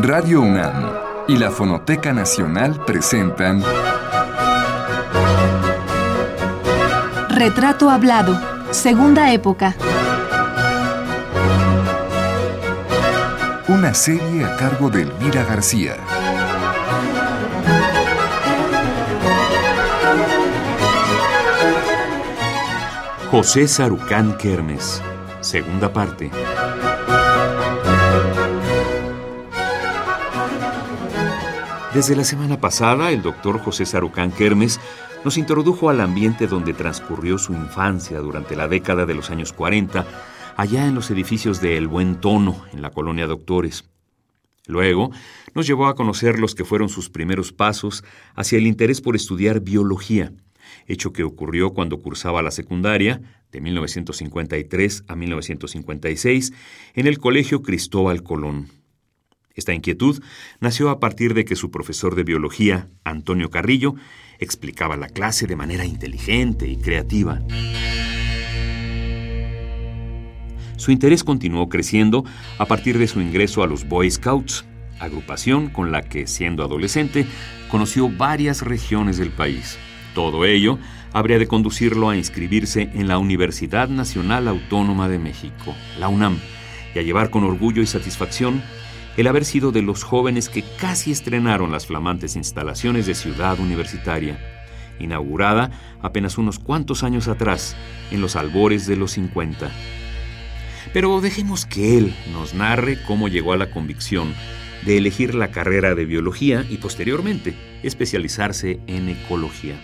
Radio UNAM y la Fonoteca Nacional presentan Retrato Hablado, Segunda Época. Una serie a cargo de Elvira García. José Sarucán Kermes, segunda parte. Desde la semana pasada, el doctor José Sarucán Kermes nos introdujo al ambiente donde transcurrió su infancia durante la década de los años 40, allá en los edificios de El Buen Tono, en la colonia Doctores. Luego, nos llevó a conocer los que fueron sus primeros pasos hacia el interés por estudiar biología, hecho que ocurrió cuando cursaba la secundaria, de 1953 a 1956, en el Colegio Cristóbal Colón. Esta inquietud nació a partir de que su profesor de biología, Antonio Carrillo, explicaba la clase de manera inteligente y creativa. Su interés continuó creciendo a partir de su ingreso a los Boy Scouts, agrupación con la que, siendo adolescente, conoció varias regiones del país. Todo ello habría de conducirlo a inscribirse en la Universidad Nacional Autónoma de México, la UNAM, y a llevar con orgullo y satisfacción el haber sido de los jóvenes que casi estrenaron las flamantes instalaciones de Ciudad Universitaria, inaugurada apenas unos cuantos años atrás, en los albores de los 50. Pero dejemos que él nos narre cómo llegó a la convicción de elegir la carrera de biología y posteriormente especializarse en ecología.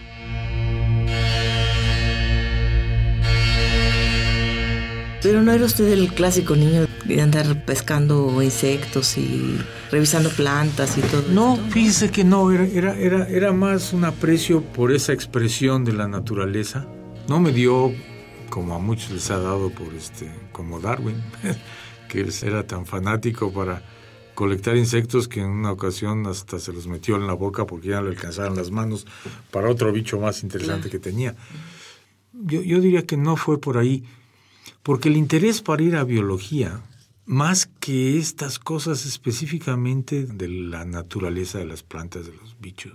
Pero no era usted el clásico niño de andar pescando insectos y revisando plantas y todo. No, fíjese que no, era, era, era, era más un aprecio por esa expresión de la naturaleza. No me dio, como a muchos les ha dado por este, como Darwin, que él era tan fanático para colectar insectos que en una ocasión hasta se los metió en la boca porque ya le alcanzaron las manos para otro bicho más interesante que tenía. Yo, yo diría que no fue por ahí. Porque el interés para ir a biología, más que estas cosas específicamente de la naturaleza de las plantas, de los bichos,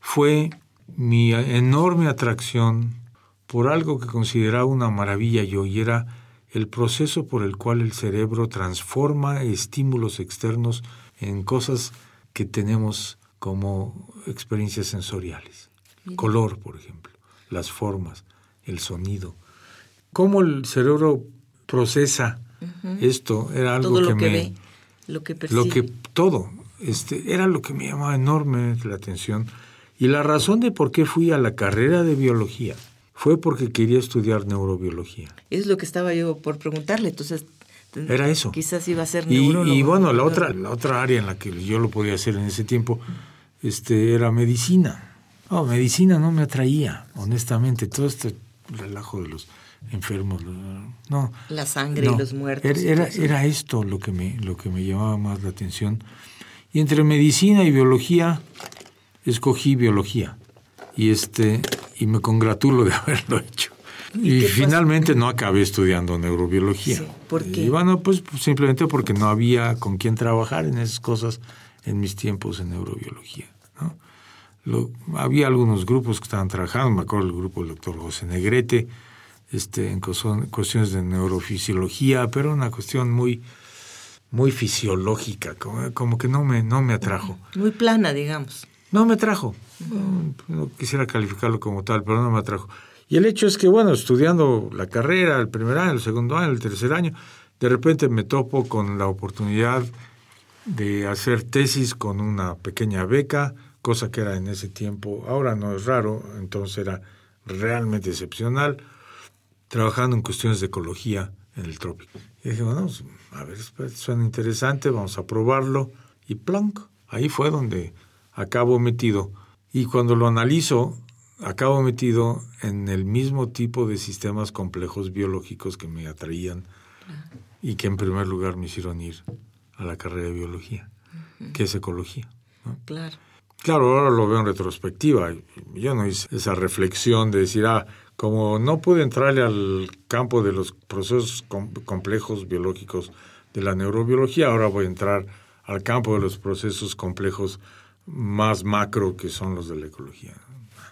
fue mi enorme atracción por algo que consideraba una maravilla yo, y era el proceso por el cual el cerebro transforma estímulos externos en cosas que tenemos como experiencias sensoriales. Color, por ejemplo, las formas, el sonido cómo el cerebro procesa esto era algo todo lo que, que me ve, lo que percibe. lo que todo este era lo que me llamaba enorme la atención y la razón de por qué fui a la carrera de biología fue porque quería estudiar neurobiología. Es lo que estaba yo por preguntarle, entonces era eso. Quizás iba a ser y, bueno, la otra la otra área en la que yo lo podía hacer en ese tiempo este era medicina. No, medicina no me atraía, honestamente, todo este relajo de los enfermos, no. La sangre no. y los muertos. Era, era, esto lo que, me, lo que me llamaba más la atención. Y entre medicina y biología, escogí biología. Y, este, y me congratulo de haberlo hecho. ¿Y finalmente no acabé estudiando neurobiología. Sí, ¿por qué? Y bueno, pues simplemente porque no había con quién trabajar en esas cosas en mis tiempos en neurobiología. ¿no? Lo- había algunos grupos que estaban trabajando, me acuerdo el grupo del doctor José Negrete, este, en cuestiones de neurofisiología, pero una cuestión muy, muy fisiológica, como, como que no me, no me atrajo. Muy plana, digamos. No me atrajo. No, no quisiera calificarlo como tal, pero no me atrajo. Y el hecho es que, bueno, estudiando la carrera, el primer año, el segundo año, el tercer año, de repente me topo con la oportunidad de hacer tesis con una pequeña beca, cosa que era en ese tiempo, ahora no es raro, entonces era realmente excepcional, trabajando en cuestiones de ecología en el trópico. Y dije, bueno, pues, a ver, suena interesante, vamos a probarlo. Y plonk, ahí fue donde acabo metido. Y cuando lo analizo, acabo metido en el mismo tipo de sistemas complejos biológicos que me atraían y que en primer lugar me hicieron ir a la carrera de biología, que es ecología. ¿no? Claro. Claro, ahora lo veo en retrospectiva. Yo no hice esa reflexión de decir, ah, como no pude entrarle al campo de los procesos com- complejos biológicos de la neurobiología, ahora voy a entrar al campo de los procesos complejos más macro que son los de la ecología.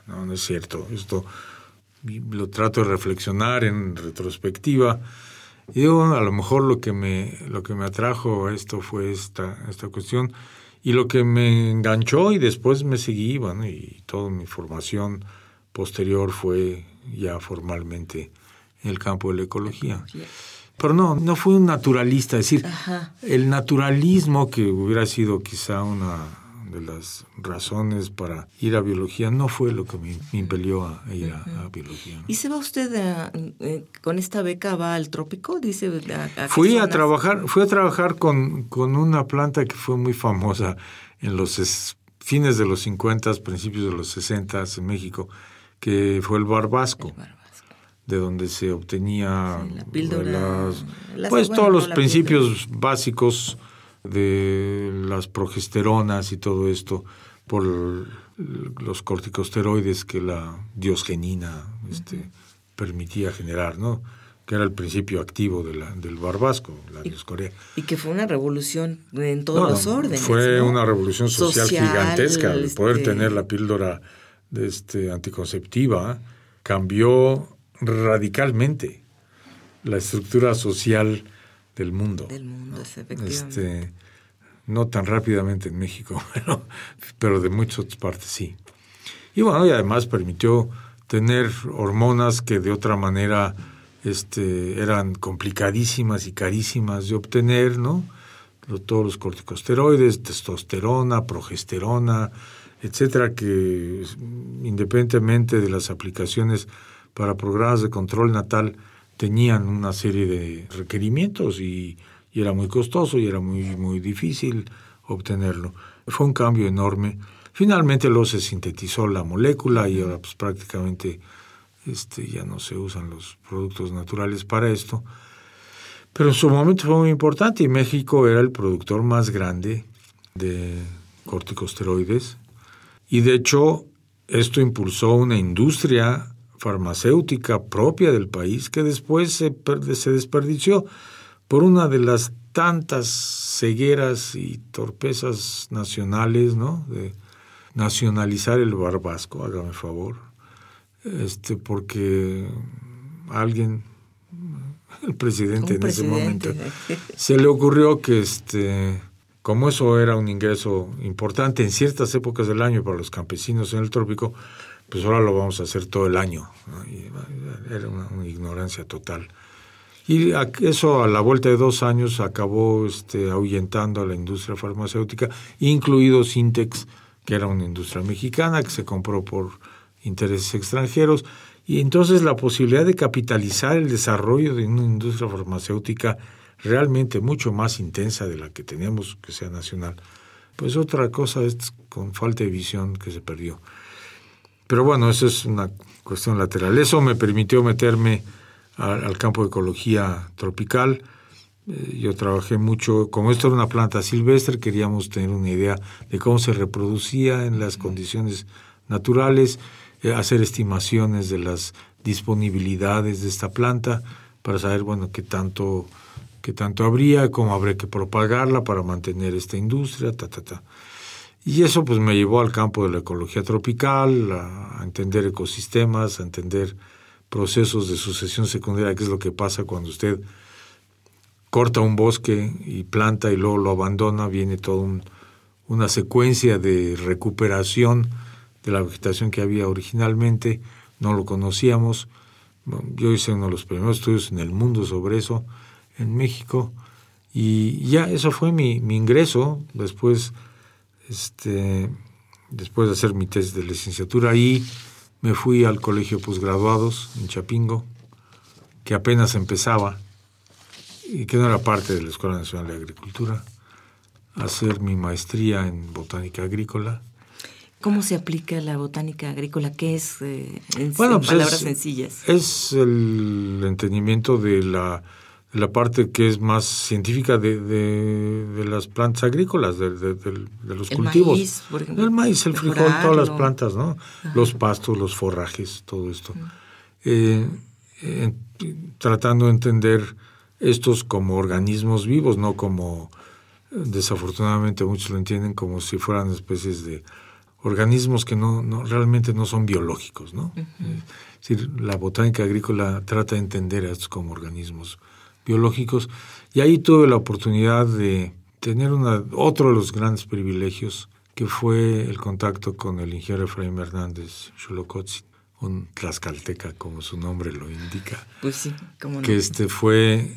No, no es cierto. Esto lo trato de reflexionar en retrospectiva. Y digo, a lo mejor lo que me, lo que me atrajo a esto fue esta, esta cuestión y lo que me enganchó y después me seguí, bueno, y toda mi formación posterior fue ya formalmente en el campo de la ecología. Pero no, no fui un naturalista, es decir, el naturalismo que hubiera sido quizá una de las razones para ir a biología no fue lo que me, impelió a ir a, biología. ¿Y se va usted eh, con esta beca va al trópico? Dice. fui a trabajar, fui a trabajar con, con una planta que fue muy famosa en los fines de los 50, principios de los 60 en México, que fue el barbasco. de donde se obtenía pues todos los principios básicos de las progesteronas y todo esto por los corticosteroides que la diosgenina este, permitía generar, ¿no? que era el principio activo de la, del barbasco, la dioscorea. Y que fue una revolución en todos los órdenes. Fue una revolución social, gigantesca. El poder este tener la píldora este, anticonceptiva cambió radicalmente la estructura social del mundo. Del mundo, este, no tan rápidamente en México, pero, pero de muchas otras partes sí. Y bueno, y además permitió tener hormonas que de otra manera este, eran complicadísimas y carísimas de obtener, ¿no? Todos los corticosteroides, testosterona, progesterona, etcétera, que independientemente de las aplicaciones para programas de control natal, tenían una serie de requerimientos y, era muy costoso y era muy, muy difícil obtenerlo. Fue un cambio enorme. Finalmente luego se sintetizó la molécula y ahora pues prácticamente este, ya no se usan los productos naturales para esto. Pero en su momento fue muy importante y México era el productor más grande de corticosteroides y de hecho esto impulsó una industria farmacéutica propia del país que después se, se desperdició por una de las tantas cegueras y torpezas nacionales, ¿no? De nacionalizar el barbasco, hágame favor, este, porque alguien, el presidente en ese momento, se le ocurrió que, este, como eso era un ingreso importante en ciertas épocas del año para los campesinos en el trópico, pues ahora lo vamos a hacer todo el año. Era una, ignorancia total. Y eso a la vuelta de dos años acabó este, ahuyentando a la industria farmacéutica, incluido Sintex, que era una industria mexicana que se compró por intereses extranjeros. Y entonces la posibilidad de capitalizar el desarrollo de una industria farmacéutica realmente mucho más intensa de la que teníamos que sea nacional, pues otra cosa es con falta de visión que se perdió. Pero bueno, eso es una cuestión lateral. Eso me permitió meterme al campo de ecología tropical. Eh, yo trabajé mucho, como esto era una planta silvestre, queríamos tener una idea de cómo se reproducía en las condiciones naturales, eh, hacer estimaciones de las disponibilidades de esta planta para saber, bueno, qué tanto, qué tanto habría, cómo habría que propagarla para mantener esta industria, ta, ta, ta. Y eso pues me llevó al campo de la ecología tropical, a, entender ecosistemas, a entender procesos de sucesión secundaria, que es lo que pasa cuando usted corta un bosque y planta y luego lo abandona, viene toda una secuencia de recuperación de la vegetación que había originalmente, no lo conocíamos. Yo hice uno de los primeros estudios en el mundo sobre eso en México y ya eso fue mi, mi ingreso. Después este, después de hacer mi tesis de licenciatura ahí, me fui al colegio posgraduados en Chapingo, que apenas empezaba y que no era parte de la Escuela Nacional de Agricultura, a hacer mi maestría en botánica agrícola. ¿Cómo se aplica la botánica agrícola? ¿Qué es, eh, en, pues palabras sencillas? Es el entendimiento de la la parte que es más científica de, de, las plantas agrícolas, de, los el cultivos. Maíz, por ejemplo, el maíz, el frijol, todas las plantas, ¿no? Los pastos, los forrajes, todo esto. Eh, eh, tratando de entender estos como organismos vivos, no como desafortunadamente muchos lo entienden como si fueran especies de organismos que no, no realmente no son biológicos, ¿no? Es decir, la botánica agrícola trata de entender a estos como organismos biológicos y ahí tuve la oportunidad de tener una, otro de los grandes privilegios que fue el contacto con el ingeniero Efraín Hernández Xolocotzi, un tlaxcalteca como su nombre lo indica. Pues sí, como Que este fue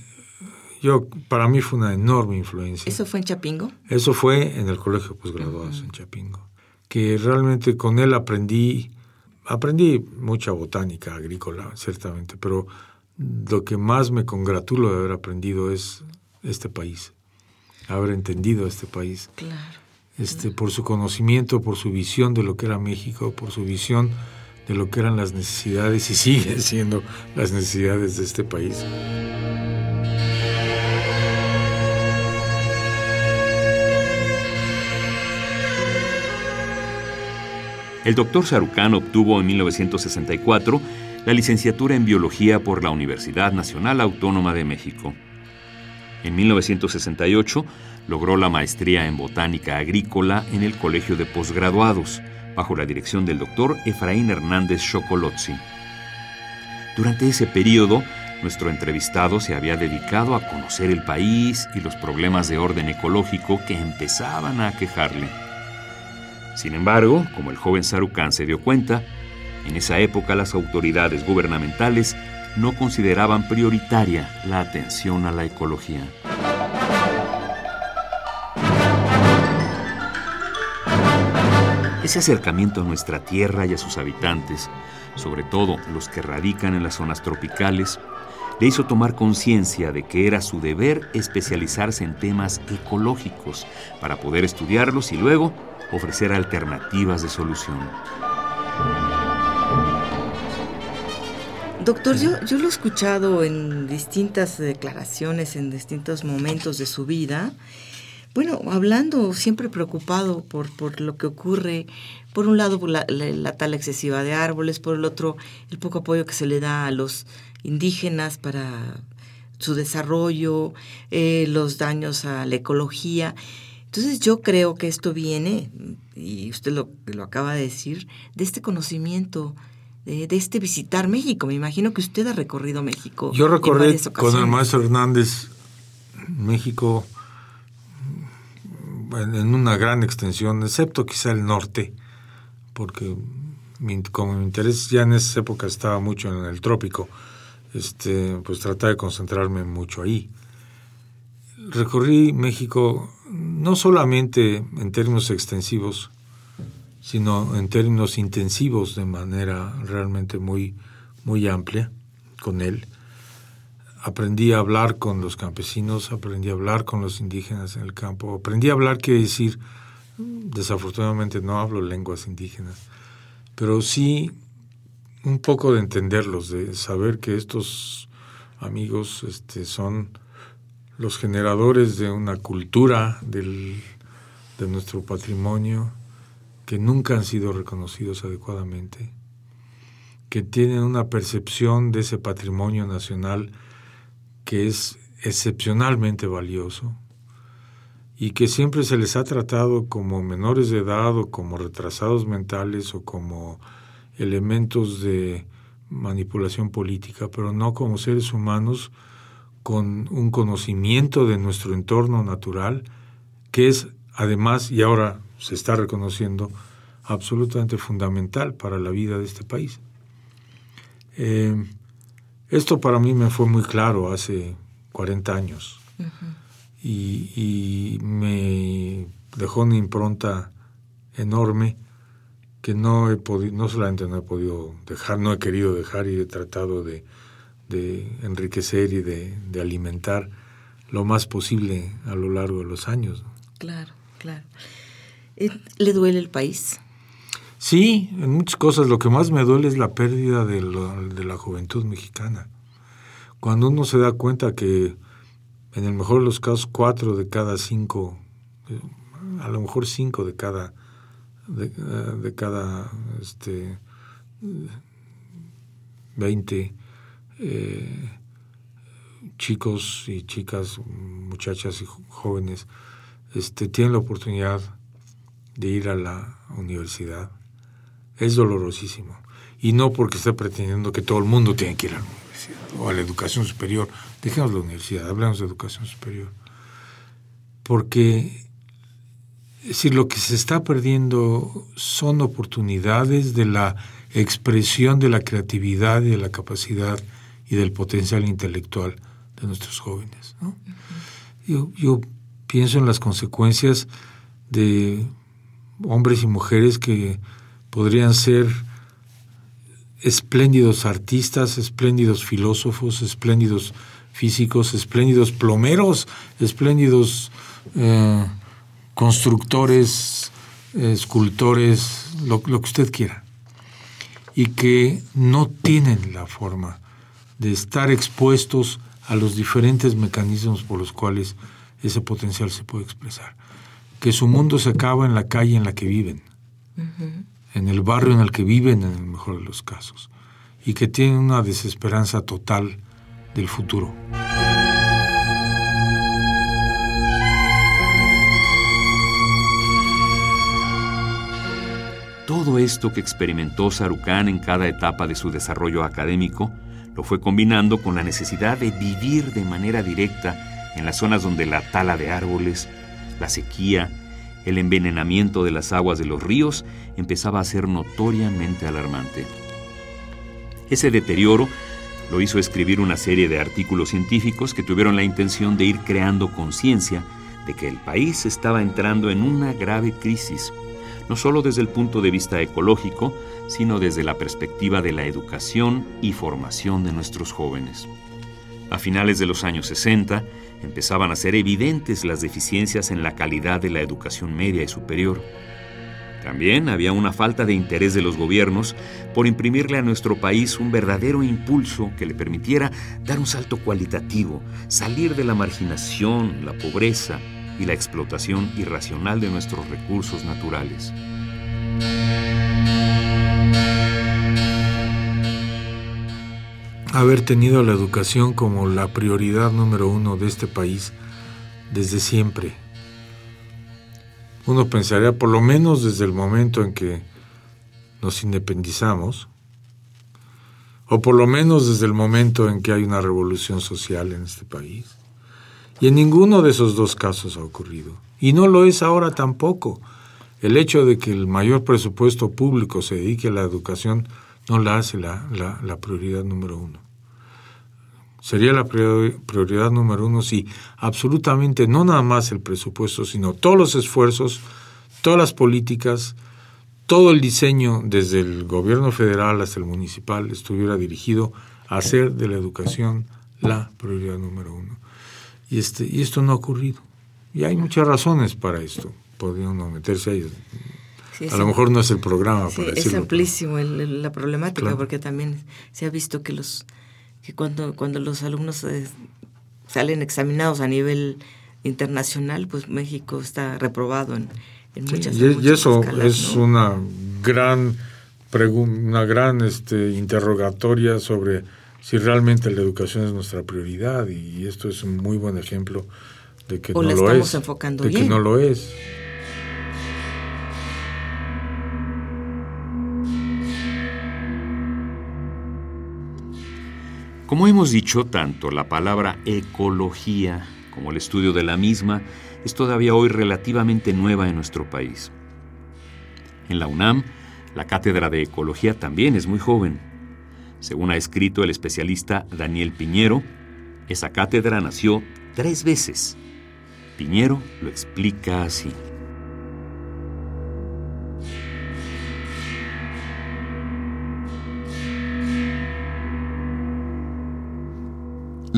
yo para mí fue una enorme influencia. ¿Eso fue en Chapingo? Eso fue en el colegio posgraduados en Chapingo, que realmente con él aprendí aprendí mucha botánica agrícola, ciertamente, pero lo que más me congratulo de haber aprendido es este país, haber entendido este país. Claro. Este, por su conocimiento, por su visión de lo que era México, por su visión de lo que eran las necesidades y siguen siendo las necesidades de este país. El doctor Sarucán obtuvo en 1964 la licenciatura en Biología por la Universidad Nacional Autónoma de México. En 1968 logró la maestría en Botánica Agrícola en el Colegio de Posgraduados, bajo la dirección del doctor Efraín Hernández Chocolozzi. Durante ese periodo, nuestro entrevistado se había dedicado a conocer el país y los problemas de orden ecológico que empezaban a aquejarle. Sin embargo, como el joven Sarucán se dio cuenta, en esa época las autoridades gubernamentales no consideraban prioritaria la atención a la ecología. Ese acercamiento a nuestra tierra y a sus habitantes, sobre todo los que radican en las zonas tropicales, le hizo tomar conciencia de que era su deber especializarse en temas ecológicos para poder estudiarlos y luego ofrecer alternativas de solución. Doctor, yo, yo lo he escuchado en distintas declaraciones, en distintos momentos de su vida. Bueno, hablando siempre preocupado por, por lo que ocurre, por un lado la, la, tala excesiva de árboles, por el otro el poco apoyo que se le da a los indígenas para su desarrollo, eh, los daños a la ecología. Entonces yo creo que esto viene, y usted lo, lo acaba de decir, de este conocimiento, de, este visitar México. Me imagino que usted ha recorrido México. Yo recorrí con el maestro Hernández México en una gran extensión, excepto quizá el norte, porque como mi interés ya en esa época estaba mucho en el trópico, este, pues trataba de concentrarme mucho ahí. Recorrí México no solamente en términos extensivos, sino en términos intensivos de manera realmente muy, muy amplia con él. Aprendí a hablar con los campesinos, aprendí a hablar con los indígenas en el campo, aprendí a hablar, quiere decir, desafortunadamente no hablo lenguas indígenas, pero sí un poco de entenderlos, de saber que estos amigos este, son los generadores de una cultura del, de nuestro patrimonio que nunca han sido reconocidos adecuadamente, que tienen una percepción de ese patrimonio nacional que es excepcionalmente valioso y que siempre se les ha tratado como menores de edad o como retrasados mentales o como elementos de manipulación política, pero no como seres humanos con un conocimiento de nuestro entorno natural, que es además, y ahora se está reconociendo, absolutamente fundamental para la vida de este país. Eh, esto para mí me fue muy claro hace 40 años y, y, me dejó una impronta enorme que no he podido, no solamente no he podido dejar, no he querido dejar y he tratado de, de enriquecer y de, de, alimentar lo más posible a lo largo de los años. Claro, claro. Eh, ¿Le duele el país? Sí, en muchas cosas. Lo que más me duele es la pérdida de, de la juventud mexicana. Cuando uno se da cuenta que, en el mejor de los casos, cuatro de cada cinco, eh, a lo mejor cinco de cada, de, eh, cada, este, chicos y chicas, muchachas y jóvenes este, tienen la oportunidad de ir a la universidad. Es dolorosísimo. Y no porque esté pretendiendo que todo el mundo tiene que ir a la universidad o a la educación superior. Dejemos la universidad, hablemos de educación superior. Porque es decir, lo que se está perdiendo son oportunidades de la expresión de la creatividad y de la capacidad y del potencial intelectual de nuestros jóvenes. yo, yo pienso en las consecuencias de hombres y mujeres que podrían ser espléndidos artistas, espléndidos filósofos, espléndidos físicos, espléndidos plomeros, espléndidos eh, constructores, escultores, lo, lo, que usted quiera, y que no tienen la forma de estar expuestos a los diferentes mecanismos por los cuales ese potencial se puede expresar. Que su mundo se acaba en la calle en la que viven, en el barrio en el que viven, en el mejor de los casos, y que tienen una desesperanza total del futuro. Todo esto que experimentó Sarucán en cada etapa de su desarrollo académico lo fue combinando con la necesidad de vivir de manera directa en las zonas donde la tala de árboles, la sequía, el envenenamiento de las aguas de los ríos empezaba a ser notoriamente alarmante. Ese deterioro lo hizo escribir una serie de artículos científicos que tuvieron la intención de ir creando conciencia de que el país estaba entrando en una grave crisis, no solo desde el punto de vista ecológico, sino desde la perspectiva de la educación y formación de nuestros jóvenes. A finales de los años 60, empezaban a ser evidentes las deficiencias en la calidad de la educación media y superior. También había una falta de interés de los gobiernos por imprimirle a nuestro país un verdadero impulso que le permitiera dar un salto cualitativo, salir de la marginación, la pobreza y la explotación irracional de nuestros recursos naturales. Haber tenido la educación como la prioridad número uno de este país desde siempre. Uno pensaría, por lo menos desde el momento en que nos independizamos, o por lo menos desde el momento en que hay una revolución social en este país. Y en ninguno de esos dos casos ha ocurrido. Y no lo es ahora tampoco. El hecho de que el mayor presupuesto público se dedique a la educación no la hace la, la, prioridad número uno. Sería la prioridad número uno si absolutamente no nada más el presupuesto, sino todos los esfuerzos, todas las políticas, todo el diseño desde el gobierno federal hasta el municipal estuviera dirigido a hacer de la educación la prioridad número uno. Y, este, y esto no ha ocurrido. Y hay muchas razones para esto. Podría uno meterse ahí a lo mejor no es el programa sí, Es amplísimo la problemática porque también se ha visto que los que cuando cuando los alumnos eh, salen examinados a nivel internacional, pues México está reprobado en, muchas, y, y eso es una gran una gran este, interrogatoria sobre si realmente la educación es nuestra prioridad y esto es un muy buen ejemplo de que no lo es. Enfocando de que no lo es. Como hemos dicho, tanto la palabra ecología como el estudio de la misma es todavía hoy relativamente nueva en nuestro país. En la UNAM, la cátedra de ecología también es muy joven. Según ha escrito el especialista Daniel Piñero, esa cátedra nació tres veces. Piñero lo explica así.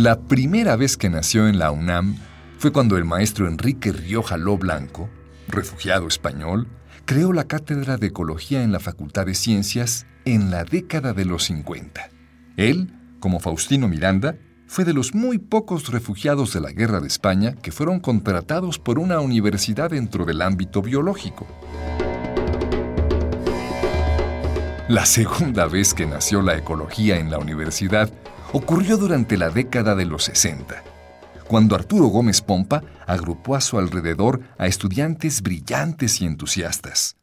La primera vez que nació en la UNAM fue cuando el maestro Enrique Rioja Lo Blanco, refugiado español, creó la Cátedra de Ecología en la Facultad de Ciencias en la década de los 50. Él, como Faustino Miranda, fue de los muy pocos refugiados de la Guerra de España que fueron contratados por una universidad dentro del ámbito biológico. La segunda vez que nació la ecología en la universidad ocurrió durante la década de los 60, cuando Arturo Gómez Pompa agrupó a su alrededor a estudiantes brillantes y entusiastas.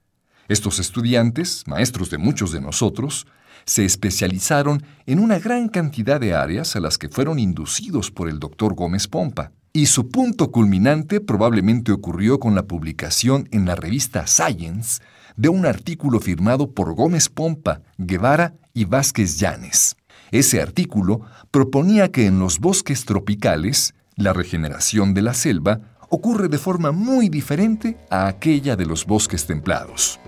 Estos estudiantes, maestros de muchos de nosotros, se especializaron en una gran cantidad de áreas a las que fueron inducidos por el doctor Gómez Pompa. Y su punto culminante probablemente ocurrió con la publicación en la revista Science de un artículo firmado por Gómez Pompa, Guevara y Vázquez Llanes. Ese artículo proponía que en los bosques tropicales, la regeneración de la selva ocurre de forma muy diferente a aquella de los bosques templados.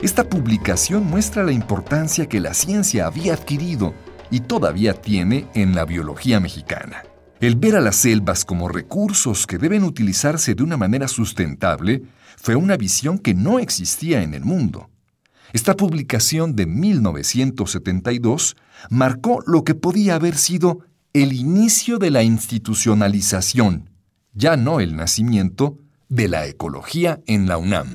Esta publicación muestra la importancia que la ciencia había adquirido y todavía tiene en la biología mexicana. El ver a las selvas como recursos que deben utilizarse de una manera sustentable fue una visión que no existía en el mundo. Esta publicación de 1972 marcó lo que podía haber sido el inicio de la institucionalización, ya no el nacimiento, de la ecología en la UNAM.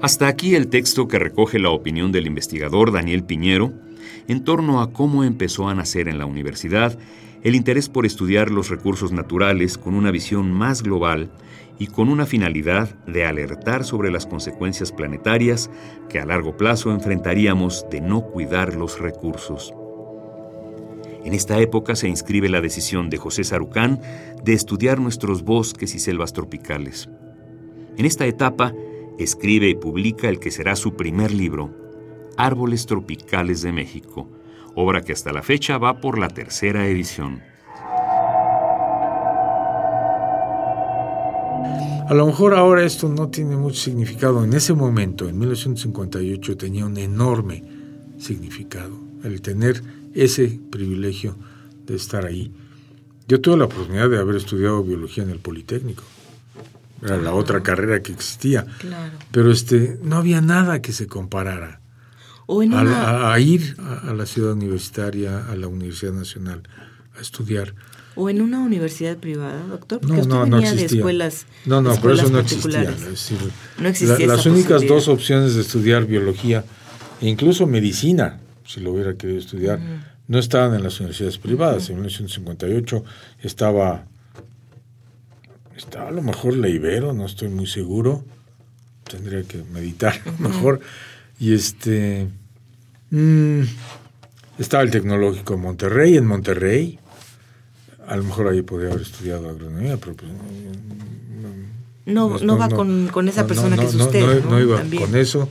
Hasta aquí el texto que recoge la opinión del investigador Daniel Piñero en torno a cómo empezó a nacer en la universidad el interés por estudiar los recursos naturales con una visión más global y con una finalidad de alertar sobre las consecuencias planetarias que a largo plazo enfrentaríamos de no cuidar los recursos. En esta época se inscribe la decisión de José Sarucán de estudiar nuestros bosques y selvas tropicales. En esta etapa, escribe y publica el que será su primer libro, Árboles Tropicales de México, obra que hasta la fecha va por la tercera edición. A lo mejor ahora esto no tiene mucho significado. En ese momento, en 1958, tenía un enorme significado el tener ese privilegio de estar ahí. Yo tuve la oportunidad de haber estudiado biología en el Politécnico era la otra carrera que existía. Pero este, no había nada que se comparara a, ir a, la ciudad universitaria, a la Universidad Nacional, a estudiar. ¿O en una universidad privada, doctor? Porque no, no, existía. de escuelas No, no, por eso no existía. no existía las únicas dos opciones de estudiar biología e incluso medicina, si lo hubiera querido estudiar, no estaban en las universidades privadas. En 1958 estaba estaba a lo mejor la Ibero, no estoy muy seguro. Tendría que meditar a lo mejor. Y este. Mm, estaba el Tecnológico de Monterrey, en Monterrey. A lo mejor ahí podría haber estudiado agronomía, pero pues, no, no, va con, esa persona que es usted. No, iba con eso.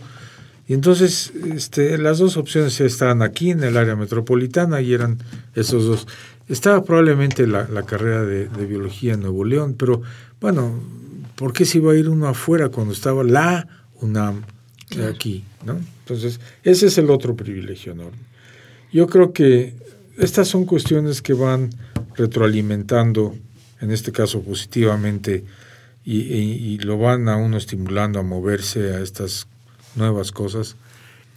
Y entonces este, las dos opciones estaban aquí en el área metropolitana y eran esos dos. Estaba probablemente la, carrera de, biología en Nuevo León, pero bueno, ¿por qué se iba a ir uno afuera cuando estaba la UNAM aquí? ¿no? Entonces, ese es el otro privilegio enorme. Yo creo que estas son cuestiones que van retroalimentando, en este caso positivamente, y, lo van a uno estimulando a moverse a estas nuevas cosas.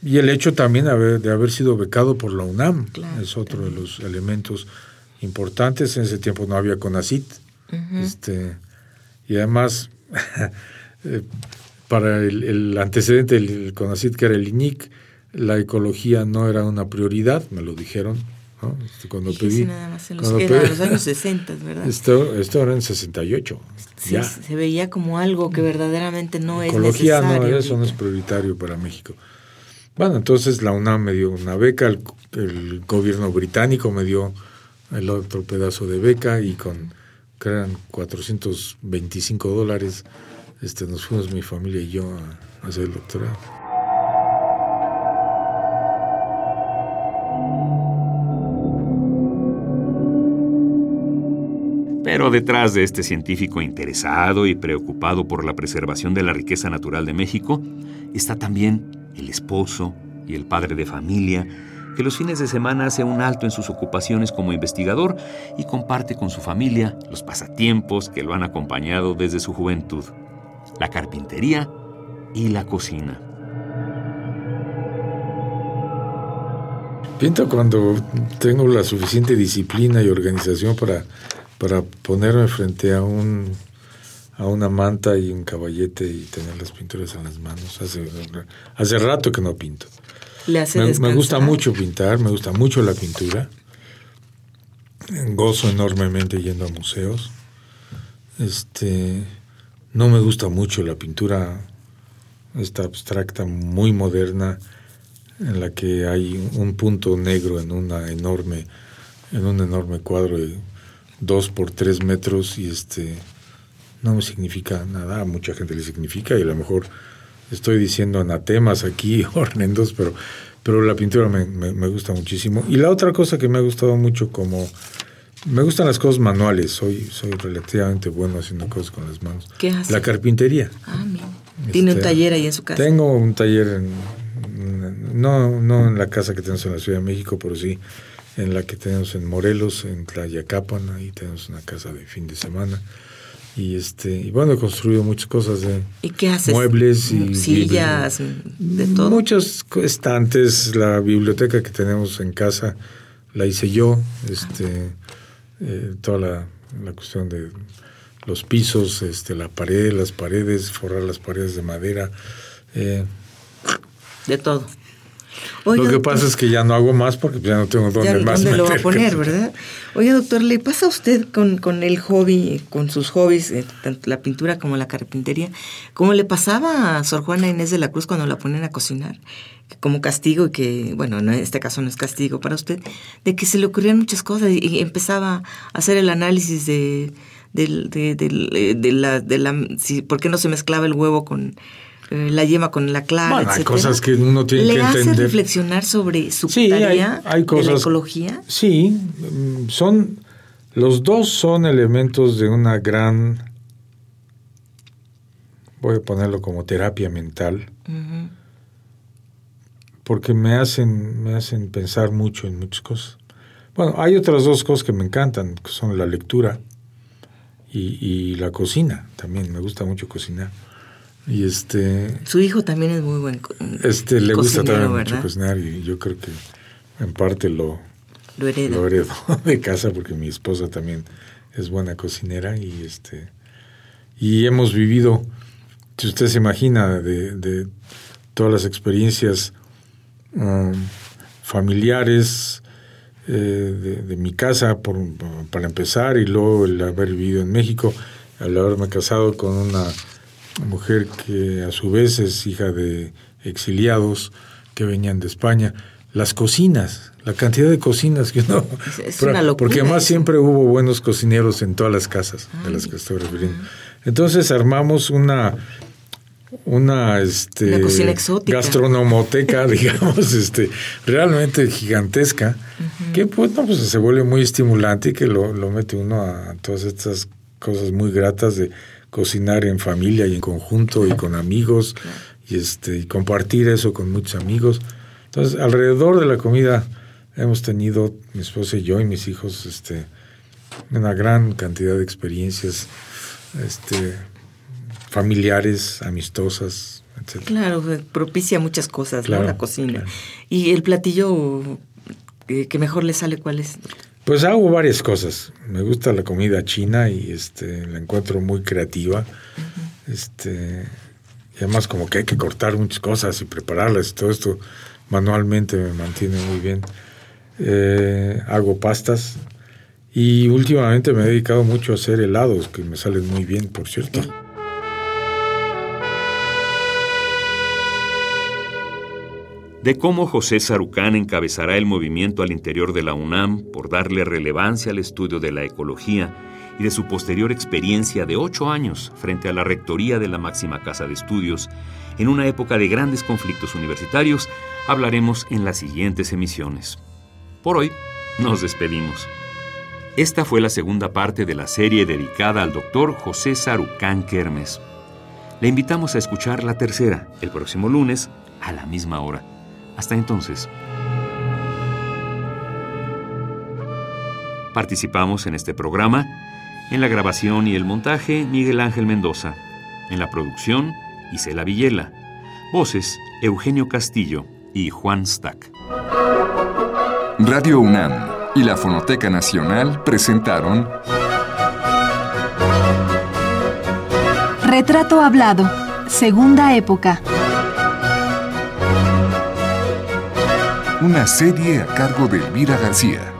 Y el hecho también de haber sido becado por la UNAM es otro de los elementos importantes. En ese tiempo no había CONACIT. este, y además, eh, para el, antecedente del CONACIT, que era el INIC, la ecología no era una prioridad, me lo dijeron. Este, cuando pedí, nada más en los, los años 60, ¿verdad? Esto, esto era en 68. Sí, se veía como algo que verdaderamente no es Ecología no, eso no es prioritario para México. Bueno, entonces la UNAM me dio una beca, el gobierno británico me dio el otro pedazo de beca y con que eran 425 dólares, este, nos fuimos mi familia y yo a, hacer el doctorado. Pero detrás de este científico interesado y preocupado por la preservación de la riqueza natural de México, está también el esposo y el padre de familia que los fines de semana hace un alto en sus ocupaciones como investigador y comparte con su familia los pasatiempos que lo han acompañado desde su juventud, la carpintería y la cocina. Pinto cuando tengo la suficiente disciplina y organización para, para ponerme frente a un a una manta y un caballete y tener las pinturas en las manos. Hace, hace rato que no pinto. Me, me, gusta mucho pintar, me gusta mucho la pintura. Gozo enormemente yendo a museos. Este, no me gusta mucho la pintura esta abstracta muy moderna en la que hay un punto negro en una enorme en un enorme cuadro y dos por tres metros y este no me significa nada, a mucha gente le significa y a lo mejor estoy diciendo anatemas aquí, horrendos, pero, pero la pintura me, me, gusta muchísimo. Y la otra cosa que me ha gustado mucho como... Me gustan las cosas manuales, soy, soy relativamente bueno haciendo cosas con las manos. ¿Qué hace? La carpintería. Ah, mira. Este, ¿Tiene un taller ahí en su casa? Tengo un taller, en, no, no en la casa que tenemos en la Ciudad de México, pero sí en la que tenemos en Morelos, en Tlayacapan, ahí tenemos una casa de fin de semana. Y este y bueno, he construido muchas cosas de ¿Y qué haces? muebles y sillas, de todo. Muchos estantes, la biblioteca que tenemos en casa la hice yo, este eh, toda la, la cuestión de los pisos, este la pared, las paredes, forrar las paredes de madera. eh, De todo. Lo que doctor, pasa es que ya no hago más porque ya no tengo dónde ya más dónde lo va a poner. ¿verdad? Oiga, doctor, ¿le pasa a usted con, con el hobby, con sus hobbies, eh, tanto la pintura como la carpintería, como le pasaba a Sor Juana Inés de la Cruz cuando la ponen a cocinar? Como castigo, y que, bueno, no, en este caso no es castigo para usted, de que se le ocurrían muchas cosas y, empezaba a hacer el análisis de, del- de, del- eh, de la, de la, si, por qué no se mezclaba el huevo con eh, la yema con la clara, Bueno, hay cosas que uno tiene ¿Le que hace entender. reflexionar sobre su Sí, tarea hay cosas. de la ecología? Sí, mm, son. Los dos son elementos de una gran. Voy a ponerlo como terapia mental, porque me hacen, me hacen pensar mucho en muchas cosas. Bueno, hay otras dos cosas que me encantan, que son la lectura y, y la cocina. También me gusta mucho cocinar. Y este. Su hijo también es muy buen co- Este le gusta también mucho cocinar y yo creo que en parte lo, Lo hereda. lo heredo de casa porque mi esposa también es buena cocinera y este y hemos vivido si usted se imagina de, de todas las experiencias um, familiares eh, de, de mi casa por, para empezar y luego el haber vivido en México al haberme casado con una mujer que a su vez es hija de exiliados que venían de España las cocinas, la cantidad de cocinas que uno... Es- una locura Porque además siempre hubo buenos cocineros en todas las casas de las que estoy refiriendo. Entonces armamos una una este Una cocina exótica. gastronomoteca, digamos, este realmente gigantesca, que pues, no, pues se vuelve muy estimulante y que lo, lo mete uno a todas estas cosas muy gratas de cocinar en familia y en conjunto y con amigos y este y compartir eso con muchos amigos. Entonces, alrededor de la comida hemos tenido mi esposa y yo y mis hijos este una gran cantidad de experiencias este familiares, amistosas, etc. Claro, propicia muchas cosas, Claro, ¿no? La cocina. claro. Y el platillo eh, que mejor le sale, ¿cuál es? Pues hago varias cosas. Me gusta la comida china y este la encuentro muy creativa. Este y además como que hay que cortar muchas cosas y prepararlas y todo esto manualmente me mantiene muy bien. Eh, hago pastas y últimamente me he dedicado mucho a hacer helados que me salen muy bien, por cierto. De cómo José Sarucán encabezará el movimiento al interior de la UNAM por darle relevancia al estudio de la ecología y de su posterior experiencia de ocho años frente a la rectoría de la máxima casa de estudios, en una época de grandes conflictos universitarios, hablaremos en las siguientes emisiones. Por hoy, nos despedimos. Esta fue la segunda parte de la serie dedicada al doctor José Sarucán Kermes. Le invitamos a escuchar la tercera el próximo lunes a la misma hora. Hasta entonces. Participamos en este programa en la grabación y el montaje Miguel Ángel Mendoza, en la producción Isela Villela, voces Eugenio Castillo y Juan Stack. Radio UNAM y la Fonoteca Nacional presentaron Retrato Hablado, Segunda Época. Una serie a cargo de Elvira García.